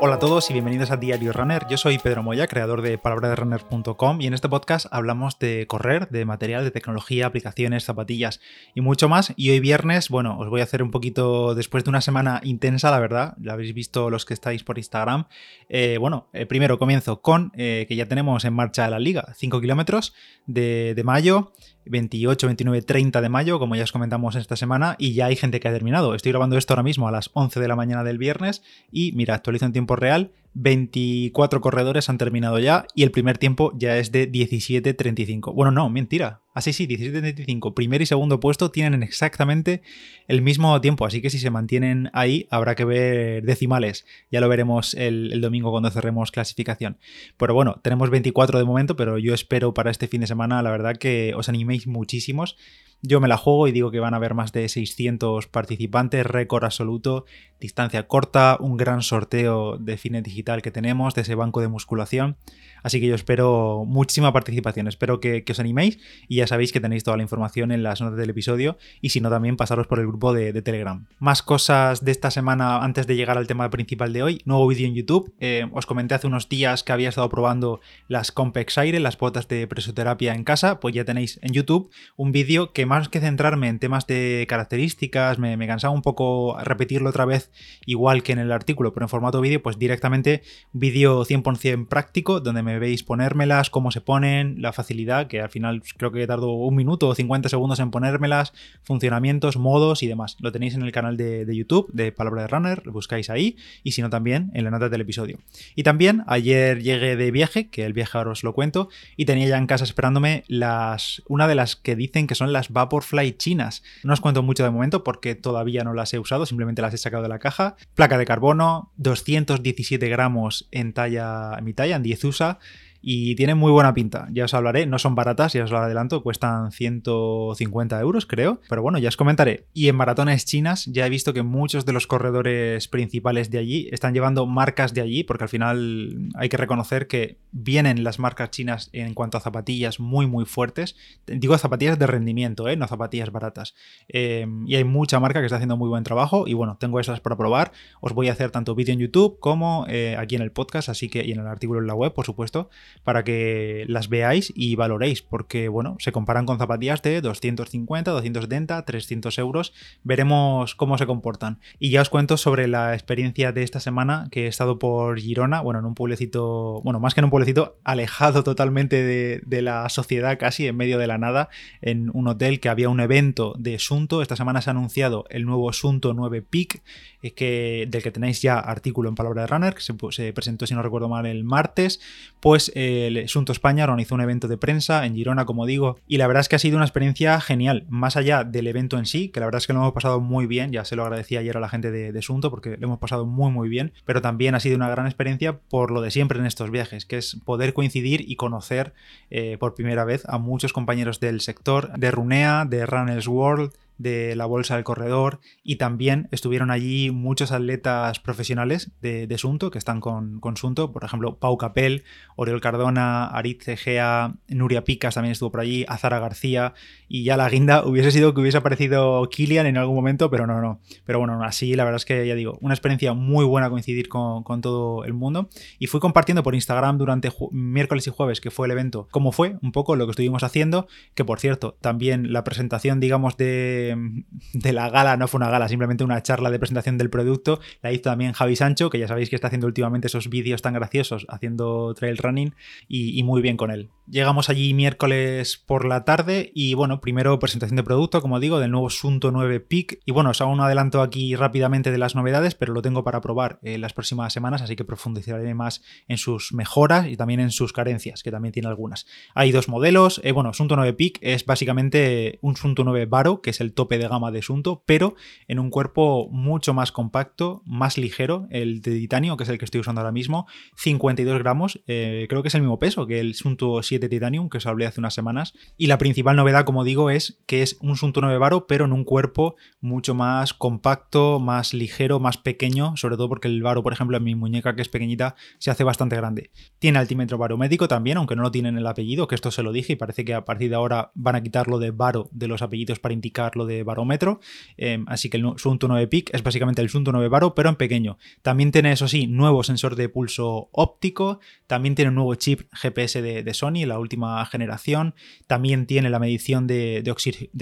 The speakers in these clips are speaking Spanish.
Hola a todos y bienvenidos a Diario Runner. Yo soy Pedro Moya, creador de palabraderunner.com y en este podcast hablamos de correr, de material, de tecnología, aplicaciones, zapatillas y mucho más. Y hoy viernes, bueno, os voy a hacer un poquito, después de una semana intensa, la verdad, lo habéis visto los que estáis por Instagram. Eh, bueno, eh, primero comienzo con eh, que ya tenemos en marcha la liga, 5 kilómetros de mayo. 28, 29, 30 de mayo, como ya os comentamos esta semana, y ya hay gente que ha terminado. Estoy grabando esto ahora mismo a las 11 de la mañana del viernes y mira, actualizo en tiempo real 24 corredores han terminado ya y el primer tiempo ya es de 17.35. Bueno, no, mentira. Así sí, 17.35. Primer y segundo puesto tienen exactamente el mismo tiempo, así que si se mantienen ahí habrá que ver decimales. Ya lo veremos el, domingo cuando cerremos clasificación. Pero bueno, tenemos 24 de momento, pero yo espero para este fin de semana, la verdad, que os animéis muchísimos. Yo me la juego y digo que van a haber más de 600 participantes, récord absoluto, distancia corta, un gran sorteo de fines que tenemos, de ese banco de musculación. Así que yo espero muchísima participación, espero que, os animéis y ya sabéis que tenéis toda la información en las notas del episodio y si no también pasaros por el grupo de, Telegram. Más cosas de esta semana antes de llegar al tema principal de hoy, nuevo vídeo en YouTube. Eh, os comenté hace unos días que había estado probando las Compex Aire, las botas de presoterapia en casa, pues ya tenéis en YouTube un vídeo que más que centrarme en temas de características, me, me cansaba un poco repetirlo otra vez igual que en el artículo, pero en formato vídeo, pues directamente vídeo 100% práctico donde me veis ponérmelas, cómo se ponen, la facilidad, que al final creo que tardo un minuto o 50 segundos en ponérmelas, funcionamientos, modos y demás. Lo tenéis en el canal de, YouTube de Palabra de Runner, lo buscáis ahí y si no también en la nota del episodio. Y también ayer llegué de viaje, que el viaje ahora os lo cuento, y tenía ya en casa esperándome las una de las que dicen que son las Vaporfly chinas. No os cuento mucho de momento porque todavía no las he usado, simplemente las he sacado de la caja. Placa de carbono, 217 gramos en talla, mi talla, en 10 USA y tienen muy buena pinta. Ya os hablaré, no son baratas, ya os lo adelanto, cuestan 150 euros, creo, pero bueno, ya os comentaré. Y en maratones chinas ya he visto que muchos de los corredores principales de allí están llevando marcas de allí, porque al final hay que reconocer que vienen las marcas chinas en cuanto a zapatillas muy, muy fuertes. Digo zapatillas de rendimiento, ¿eh? no zapatillas baratas. Em, y hay mucha marca que está haciendo muy buen trabajo y bueno, tengo esas para probar. Os voy a hacer tanto vídeo en YouTube como eh, aquí en el podcast, así que y en el artículo en la web, por supuesto para que las veáis y valoréis, porque bueno, se comparan con zapatillas de 250, 270, 300 euros. Veremos cómo se comportan. Y ya os cuento sobre la experiencia de esta semana que he estado por Girona, bueno, en un pueblecito, bueno, más que en un pueblecito, alejado totalmente de, la sociedad, casi en medio de la nada, en un hotel que había un evento de Sunto. Esta semana se ha anunciado el nuevo Sunto 9 Peak, eh, que, del que tenéis ya artículo en Palabra de Runner, que se, presentó, si no recuerdo mal, el martes. Pues el Asunto España organizó un evento de prensa en Girona, como digo, y la verdad es que ha sido una experiencia genial, más allá del evento en sí, que la verdad es que lo hemos pasado muy bien, ya se lo agradecí ayer a la gente de, Asunto porque lo hemos pasado muy muy bien, pero también ha sido una gran experiencia por lo de siempre en estos viajes, que es poder coincidir y conocer eh, por primera vez a muchos compañeros del sector, de Runea, de Runners World, de la Bolsa del Corredor y también estuvieron allí muchos atletas profesionales de, de Sunto que están con, con, Sunto, por ejemplo Pau Capel, Oriol Cardona, Aritz Egea, Nuria Picas también estuvo por allí, Azara García. Y ya la guinda hubiese sido que hubiese aparecido Kilian en algún momento, pero no, no. Pero bueno, así la verdad es que ya digo, una experiencia muy buena coincidir con, con todo el mundo. Y fui compartiendo por Instagram durante miércoles y jueves que fue el evento, cómo fue un poco lo que estuvimos haciendo, que por cierto, también la presentación digamos de de, la gala, no fue una gala, simplemente una charla de presentación del producto. La hizo también Javi Sancho, que ya sabéis que está haciendo últimamente esos vídeos tan graciosos haciendo trail running y, muy bien con él. Llegamos allí miércoles por la tarde y bueno, primero presentación de producto, como digo, del nuevo Sunto 9 Peak. Y bueno, os hago un adelanto aquí rápidamente de las novedades, pero lo tengo para probar en las próximas semanas, así que profundizaré más en sus mejoras y también en sus carencias, que también tiene algunas. Hay dos modelos. Eh, bueno, Sunto 9 Peak es básicamente un Sunto 9 Baro, que es el tope de gama de Sunto, pero en un cuerpo mucho más compacto, más ligero, el de titanio, que es el que estoy usando ahora mismo, 52 gramos, eh, creo que es el mismo peso que el Sunto 7 Titanium, que os hablé hace unas semanas, y la principal novedad, como digo, es que es un Sunto 9 Baro, pero en un cuerpo mucho más compacto, más ligero, más pequeño, sobre todo porque el Baro, por ejemplo, en mi muñeca que es pequeñita, se hace bastante grande. Tiene altímetro barométrico también, aunque no lo tienen el apellido, que esto se lo dije y parece que a partir de ahora van a quitarlo de Baro de los apellidos para indicarlo de barómetro. Em, así que el Sunto 9 Peak es básicamente el Sunto 9 Baro, pero en pequeño. También tiene, eso sí, nuevo sensor de pulso óptico. También tiene un nuevo chip GPS de, Sony, la última generación. También tiene la medición de,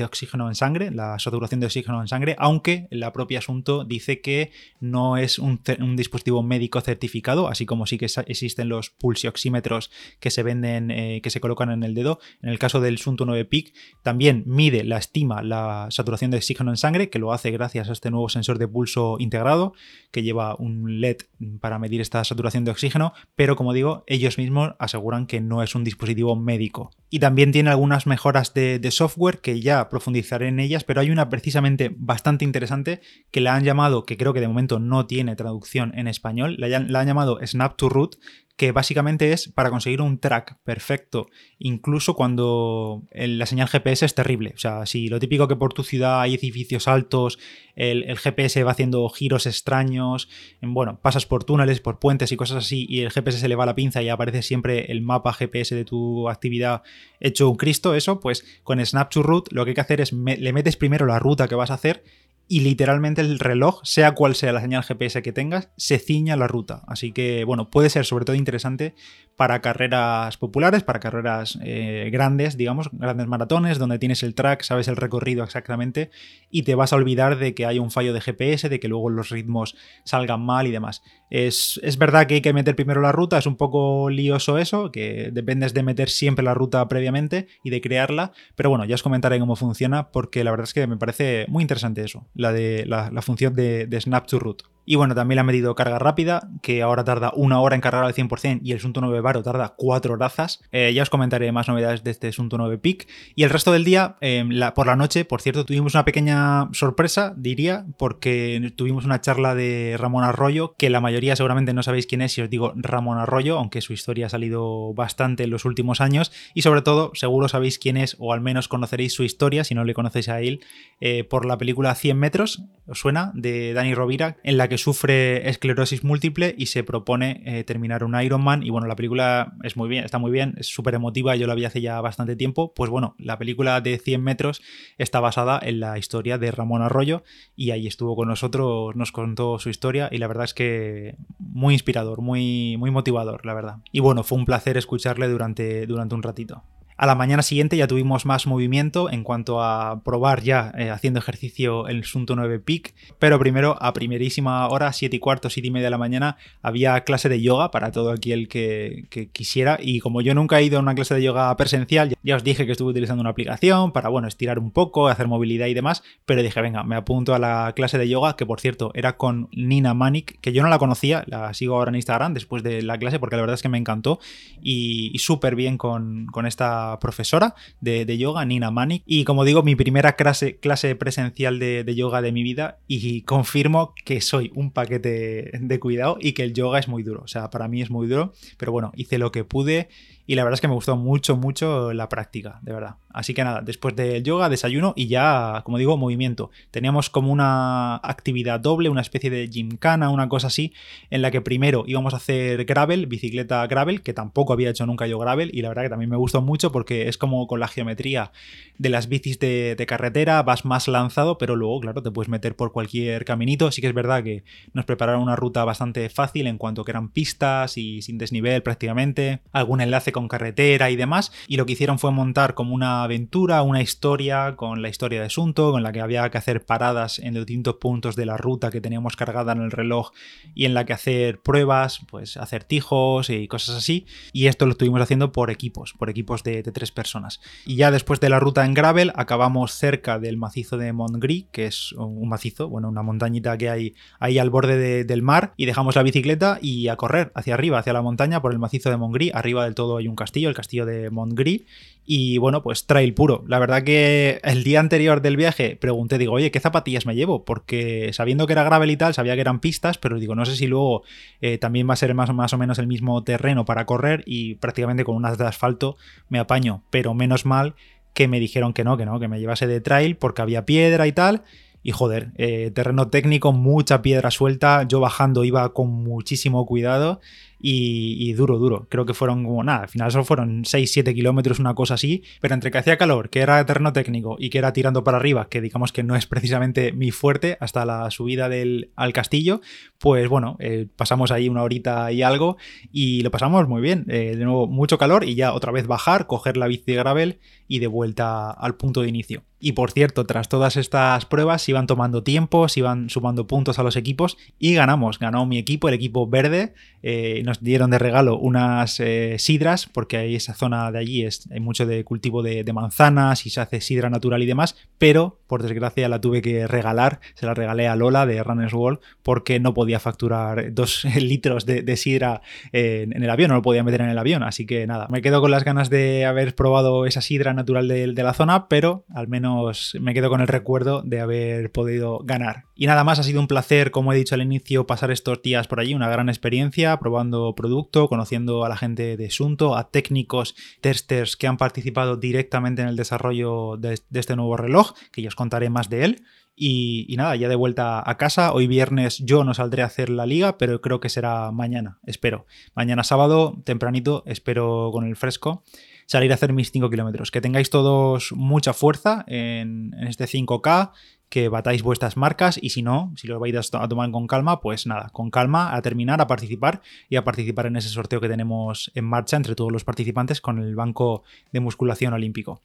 oxígeno en sangre, la saturación de oxígeno en sangre, aunque la propia Asunto dice que no es un, dispositivo médico certificado, así como sí que existen los pulsioxímetros que se venden, eh, que se colocan en el dedo. En el caso del Sunto 9 Peak, también mide, la estima la saturación de oxígeno en sangre, que lo hace gracias a este nuevo sensor de pulso integrado, que lleva un LED para medir esta saturación de oxígeno, pero como digo, ellos mismos aseguran que no es un dispositivo médico. Y también tiene algunas mejoras de, software que ya profundizaré en ellas, pero hay una precisamente bastante interesante que la han llamado, que creo que de momento no tiene traducción en español, la, la han llamado Snap to Root, que básicamente es para conseguir un track perfecto, incluso cuando la señal GPS es terrible. O sea, si lo típico que por tu ciudad hay edificios altos, el, GPS va haciendo giros extraños, bueno, pasas por túneles, por puentes y cosas así, y el GPS se le va la pinza y aparece siempre el mapa GPS de tu actividad hecho un Cristo, eso, pues con Snap Route lo que hay que hacer es le metes primero la ruta que vas a hacer y literalmente el reloj, sea cual sea la señal GPS que tengas, se ciña la ruta. Así que, bueno, puede ser sobre todo interesante para carreras populares, para carreras eh, grandes, digamos, grandes maratones, donde tienes el track, sabes el recorrido exactamente y te vas a olvidar de que hay un fallo de GPS, de que luego los ritmos salgan mal y demás. Es, verdad que hay que meter primero la ruta, es un poco lioso eso, que dependes de meter siempre la ruta previamente y de crearla, pero bueno, ya os comentaré cómo funciona porque la verdad es que me parece muy interesante eso la de la, función de, de Snap to Root. Y bueno, también le ha medido carga rápida, que ahora tarda una hora en cargar al 100% y el Sunto 9 Baro tarda 4 horazas. Eh, ya os comentaré más novedades de este Sunto 9 Peak. Y el resto del día, em, por la noche, por cierto, tuvimos una pequeña sorpresa, diría, porque tuvimos una charla de Ramón Arroyo, que la mayoría seguramente no sabéis quién es si os digo Ramón Arroyo, aunque su historia ha salido bastante en los últimos años. Y sobre todo, seguro sabéis quién es, o al menos conoceréis su historia, si no le conocéis a él, eh, por la película 100 metros, ¿os suena? De Dani Rovira, en la que sufre esclerosis múltiple y se propone eh, terminar un Ironman. Y bueno, la película es muy bien, está muy bien, es súper emotiva, yo la vi hace ya bastante tiempo. Pues bueno, la película de 100 metros está basada en la historia de Ramón Arroyo y ahí estuvo con nosotros, nos contó su historia y la verdad es que muy inspirador, muy, muy motivador, la verdad. Y bueno, fue un placer escucharle durante, durante un ratito. A la mañana siguiente ya tuvimos más movimiento en cuanto a probar ya eh, haciendo ejercicio el Sunto 9 Peak, pero primero a primerísima hora, 7 y cuarto, 7 y media de la mañana, había clase de yoga para todo aquel que, quisiera y como yo nunca he ido a una clase de yoga presencial, ya os dije que estuve utilizando una aplicación para, bueno, estirar un poco, hacer movilidad y demás, pero dije, venga, me apunto a la clase de yoga, que por cierto era con Nina Manik, que yo no la conocía, la sigo ahora en Instagram después de la clase porque la verdad es que me encantó y, y súper bien con, con esta profesora de, yoga, Nina Manik, y como digo, mi primera clase, clase presencial de, de, yoga de mi vida y confirmo que soy un paquete de cuidado y que el yoga es muy duro, o sea, para mí es muy duro, pero bueno, hice lo que pude y la verdad es que me gustó mucho, mucho la práctica, de verdad. Así que nada, después del yoga, desayuno y ya, como digo, movimiento. Teníamos como una actividad doble, una especie de gymkhana, una cosa así, en la que primero íbamos a hacer gravel, bicicleta gravel, que tampoco había hecho nunca yo gravel y la verdad que también me gustó mucho porque es como con la geometría de las bicis de, carretera, vas más lanzado, pero luego, claro, te puedes meter por cualquier caminito. Sí que es verdad que nos prepararon una ruta bastante fácil en cuanto que eran pistas y sin desnivel prácticamente, algún enlace con carretera y demás, y lo que hicieron fue montar como una aventura, una historia con la historia de Asunto, con la que había que hacer paradas en distintos puntos de la ruta que teníamos cargada en el reloj y en la que hacer pruebas, pues acertijos y cosas así. Y esto lo estuvimos haciendo por equipos, por equipos de, tres personas. Y ya después de la ruta en gravel acabamos cerca del macizo de Montgrí, que es un macizo, bueno, una montañita que hay ahí al borde del mar, y dejamos la bicicleta y a correr hacia arriba, hacia la montaña por el macizo de Montgrí. Arriba del todo hay un castillo, el castillo de Montgrí, y bueno, pues trail puro. La verdad que el día anterior del viaje pregunté, digo, oye, ¿qué zapatillas me llevo? Porque sabiendo que era gravel y tal, sabía que eran pistas, pero digo, no sé si luego eh, también va a ser más, más o menos el mismo terreno para correr y prácticamente con unas de asfalto me apaño. Pero menos mal que me dijeron que no, que no, que me llevase de trail porque había piedra y tal. Y joder, eh, terreno técnico, mucha piedra suelta. Yo bajando iba con muchísimo cuidado y, duro, duro. Creo que fueron como nada, al final solo fueron 6-7 kilómetros, una cosa así, pero entre que hacía calor, que era terreno técnico y que era tirando para arriba, que digamos que no es precisamente mi fuerte, hasta la subida del, al castillo, pues bueno, eh, pasamos ahí una horita y algo y lo pasamos muy bien. Eh, de nuevo, mucho calor y ya otra vez bajar, coger la bici de gravel y de vuelta al punto de inicio. Y por cierto, tras todas estas pruebas, se iban tomando tiempo, se iban sumando puntos a los equipos y ganamos. Ganó mi equipo, el equipo verde. Eh, nos dieron de regalo unas eh, sidras, porque hay esa zona de allí es, hay mucho de cultivo de, manzanas y se hace sidra natural y demás. Pero, por desgracia, la tuve que regalar. Se la regalé a Lola de Runners World porque no podía facturar dos litros de, sidra en, el avión, no lo podía meter en el avión. Así que nada, me quedo con las ganas de haber probado esa sidra natural de la zona, pero al menos me quedo con el recuerdo de haber podido ganar. Y nada más, ha sido un placer, como he dicho al inicio, pasar estos días por allí, una gran experiencia, probando producto, conociendo a la gente de Sunto, a técnicos, testers que han participado directamente en el desarrollo de, este nuevo reloj, que ya os contaré más de él. Y, nada, ya de vuelta a casa. Hoy viernes yo no saldré a hacer la liga, pero creo que será mañana, espero. Mañana sábado, tempranito, espero con el fresco salir a hacer mis 5 kilómetros. Que tengáis todos mucha fuerza en, este 5K, que batáis vuestras marcas y si no, si lo vais a tomar con calma, pues nada, con calma a terminar, a participar y a participar en ese sorteo que tenemos en marcha entre todos los participantes con el Banco de Musculación Olímpico.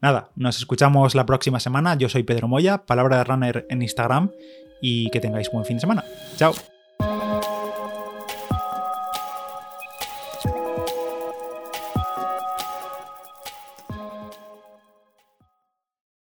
Nada, nos escuchamos la próxima semana. Yo soy Pedro Moya, palabra de runner en Instagram y que tengáis buen fin de semana. Chao.